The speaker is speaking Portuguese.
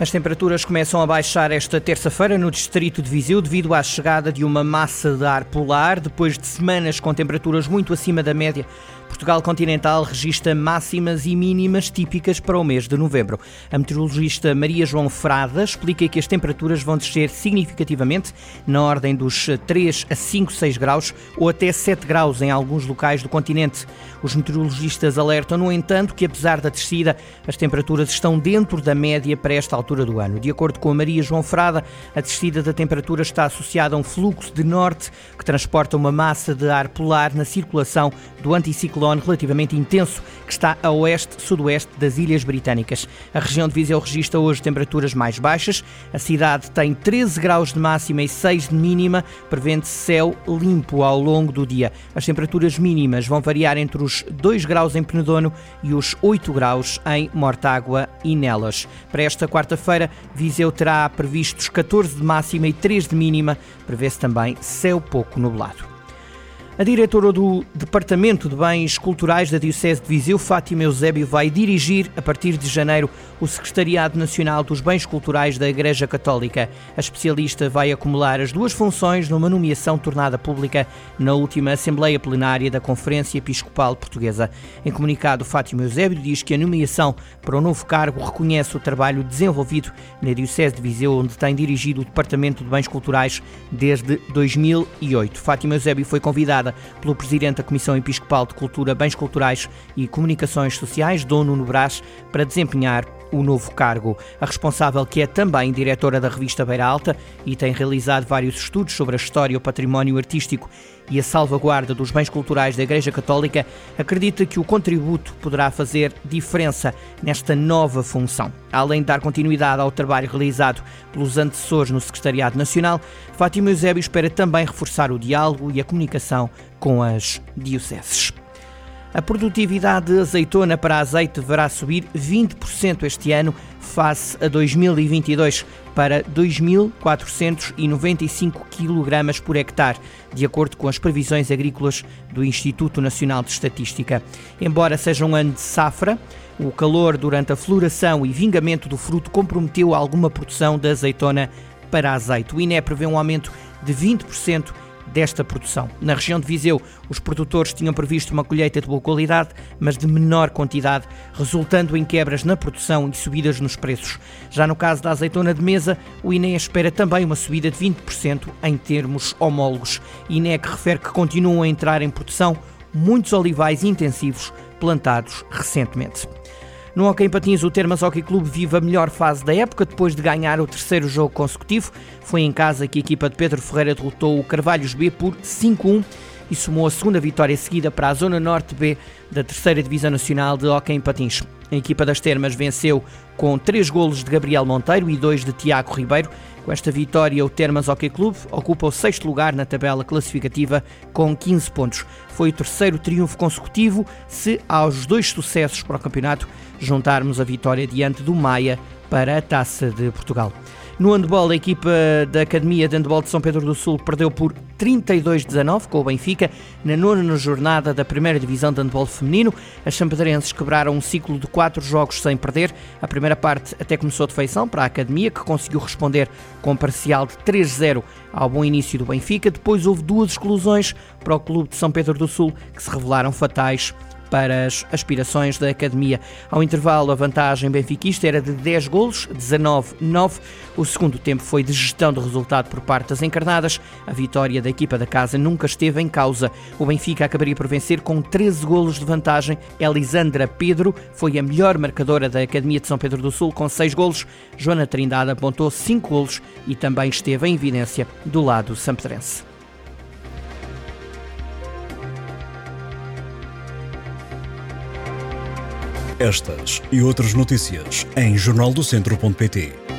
As temperaturas começam a baixar esta terça-feira no distrito de Viseu devido à chegada de uma massa de ar polar, depois de semanas com temperaturas muito acima da média Portugal continental registra máximas e mínimas típicas para o mês de novembro. A meteorologista Maria João Frada explica que as temperaturas vão descer significativamente, na ordem dos 3 a 5, 6 graus ou até 7 graus em alguns locais do continente. Os meteorologistas alertam, no entanto, que apesar da descida, as temperaturas estão dentro da média para esta altura do ano. De acordo com a Maria João Frada, a descida da temperatura está associada a um fluxo de norte que transporta uma massa de ar polar na circulação do anticiclone ciclone relativamente intenso que está a oeste-sudoeste das Ilhas Britânicas. A região de Viseu registra hoje temperaturas mais baixas. A cidade tem 13 graus de máxima e 6 de mínima, prevendo céu limpo ao longo do dia. As temperaturas mínimas vão variar entre os 2 graus em Penedono e os 8 graus em Mortágua e Nelas. Para esta quarta-feira, Viseu terá previstos 14 de máxima e 3 de mínima, prevê-se também céu pouco nublado. A diretora do Departamento de Bens Culturais da Diocese de Viseu, Fátima Eusébio, vai dirigir, a partir de janeiro, o Secretariado Nacional dos Bens Culturais da Igreja Católica. A especialista vai acumular as duas funções numa nomeação tornada pública na última Assembleia Plenária da Conferência Episcopal Portuguesa. Em comunicado, Fátima Eusébio diz que a nomeação para o novo cargo reconhece o trabalho desenvolvido na Diocese de Viseu, onde tem dirigido o Departamento de Bens Culturais desde 2008. Fátima Eusébio foi convidada pelo Presidente da Comissão Episcopal de Cultura, Bens Culturais e Comunicações Sociais, Dom Nuno Brás, para desempenhar o novo cargo. A responsável, que é também diretora da revista Beira Alta e tem realizado vários estudos sobre a história, o património artístico e a salvaguarda dos bens culturais da Igreja Católica, acredita que o contributo poderá fazer diferença nesta nova função. Além de dar continuidade ao trabalho realizado pelos antecessores no Secretariado Nacional, Fátima Eusébio espera também reforçar o diálogo e a comunicação com as dioceses. A produtividade de azeitona para azeite deverá subir 20% este ano, face a 2022, para 2.495 kg por hectare, de acordo com as previsões agrícolas do Instituto Nacional de Estatística. Embora seja um ano de safra, o calor durante a floração e vingamento do fruto comprometeu alguma produção de azeitona para azeite. O INE prevê um aumento de 20% desta produção. Na região de Viseu, os produtores tinham previsto uma colheita de boa qualidade, mas de menor quantidade, resultando em quebras na produção e subidas nos preços. Já no caso da azeitona de mesa, o INE espera também uma subida de 20% em termos homólogos. INE que refere que continuam a entrar em produção muitos olivais intensivos plantados recentemente. No Hockey em Patins, o Termas Hockey Clube vive a melhor fase da época depois de ganhar o terceiro jogo consecutivo. Foi em casa que a equipa de Pedro Ferreira derrotou o Carvalhos B por 5-1 e somou a segunda vitória seguida para a Zona Norte B da terceira Divisão Nacional de Hockey em Patins. A equipa das Termas venceu com três golos de Gabriel Monteiro e dois de Tiago Ribeiro. Com esta vitória, o Termas Hockey Clube ocupa o sexto lugar na tabela classificativa com 15 pontos. Foi o terceiro triunfo consecutivo se aos dois sucessos para o campeonato juntarmos a vitória diante do Maia para a Taça de Portugal. No handball, a equipa da Academia de Handball de São Pedro do Sul perdeu por 32-19 com o Benfica na nona jornada da primeira divisão de handball feminino. As champedrenses quebraram um ciclo de quatro jogos sem perder. A primeira parte até começou de feição para a Academia, que conseguiu responder com um parcial de 3-0 ao bom início do Benfica. Depois houve duas exclusões para o clube de São Pedro do Sul que se revelaram fatais para as aspirações da Academia. Ao intervalo, a vantagem benfiquista era de 10 golos, 19-9. O segundo tempo foi de gestão do resultado por parte das encarnadas. A vitória equipa da casa nunca esteve em causa. O Benfica acabaria por vencer com 13 golos de vantagem. Elisandra Pedro foi a melhor marcadora da Academia de São Pedro do Sul com 6 golos. Joana Trindade apontou 5 golos e também esteve em evidência do lado sampedrense. Estas e outras notícias em jornaldocentro.pt.